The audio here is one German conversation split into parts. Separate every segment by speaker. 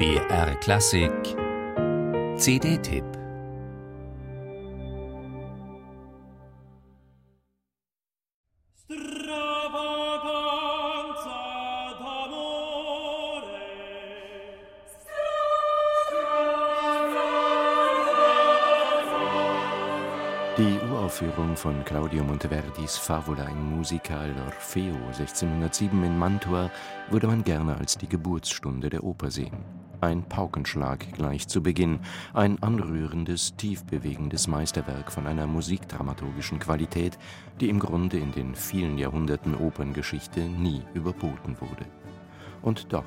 Speaker 1: BR Klassik CD-Tipp
Speaker 2: Die Uraufführung von Claudio Monteverdis Favola in Musica all'Orfeo 1607 in Mantua würde man gerne als die Geburtsstunde der Oper sehen. Ein Paukenschlag gleich zu Beginn, ein anrührendes, tiefbewegendes Meisterwerk von einer musikdramaturgischen Qualität, die im Grunde in den vielen Jahrhunderten Operngeschichte nie überboten wurde. Und doch,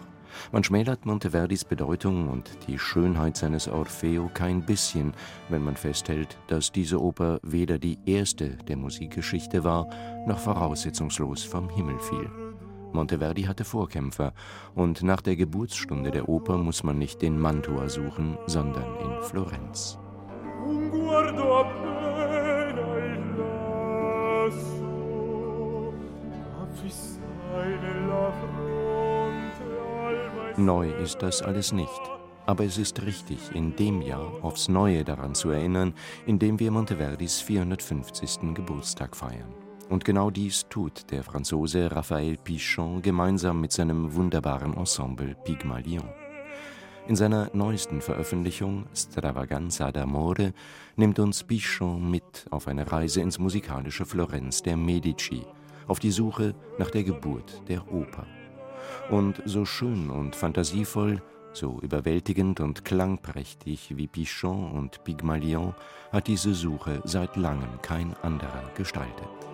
Speaker 2: man schmälert Monteverdis Bedeutung und die Schönheit seines Orfeo kein bisschen, wenn man festhält, dass diese Oper weder die erste der Musikgeschichte war, noch voraussetzungslos vom Himmel fiel. Monteverdi hatte Vorkämpfer, und nach der Geburtsstunde der Oper muss man nicht in Mantua suchen, sondern in Florenz. Neu ist das alles nicht. Aber es ist richtig, in dem Jahr aufs Neue daran zu erinnern, in dem wir Monteverdis 450. Geburtstag feiern. Und genau dies tut der Franzose Raphael Pichon gemeinsam mit seinem wunderbaren Ensemble Pygmalion. In seiner neuesten Veröffentlichung Stravaganza d'amore nimmt uns Pichon mit auf eine Reise ins musikalische Florenz der Medici, auf die Suche nach der Geburt der Oper. Und so schön und fantasievoll, so überwältigend und klangprächtig wie Pichon und Pygmalion hat diese Suche seit langem kein anderer gestaltet.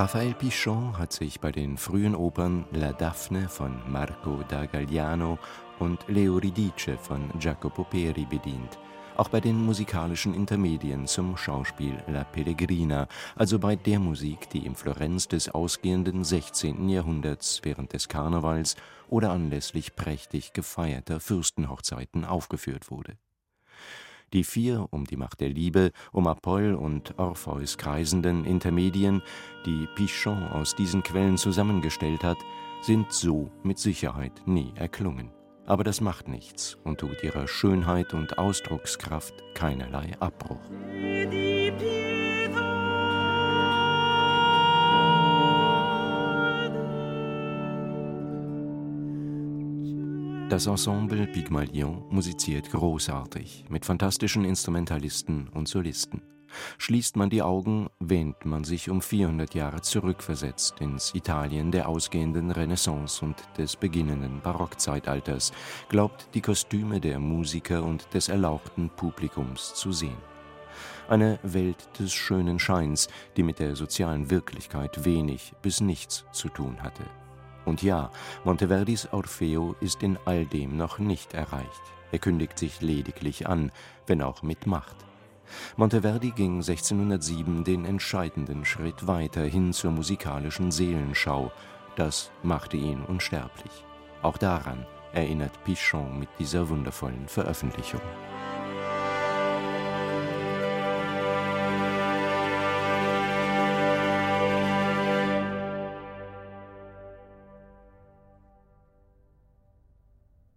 Speaker 2: Raphael Pichon hat sich bei den frühen Opern La Daphne von Marco da Galliano und L'Euridice von Jacopo Peri bedient – auch bei den musikalischen Intermedien zum Schauspiel La Pellegrina, also bei der Musik, die im Florenz des ausgehenden 16. Jahrhunderts während des Karnevals oder anlässlich prächtig gefeierter Fürstenhochzeiten aufgeführt wurde. Die vier um die Macht der Liebe, um Apoll und Orpheus kreisenden Intermedien, die Pichon aus diesen Quellen zusammengestellt hat, sind so mit Sicherheit nie erklungen aber das macht nichts und tut ihrer Schönheit und Ausdruckskraft keinerlei Abbruch. Das Ensemble Pygmalion musiziert großartig mit fantastischen Instrumentalisten und Solisten. Schließt man die Augen, wähnt man sich um 400 Jahre zurückversetzt ins Italien der ausgehenden Renaissance und des beginnenden Barockzeitalters, glaubt die Kostüme der Musiker und des erlauchten Publikums zu sehen. Eine Welt des schönen Scheins, die mit der sozialen Wirklichkeit wenig bis nichts zu tun hatte. Und ja, Monteverdis Orfeo ist in all dem noch nicht erreicht. Er kündigt sich lediglich an, wenn auch mit Macht. Monteverdi ging 1607 den entscheidenden Schritt weiter hin zur musikalischen Seelenschau. Das machte ihn unsterblich. Auch daran erinnert Pichon mit dieser wundervollen Veröffentlichung.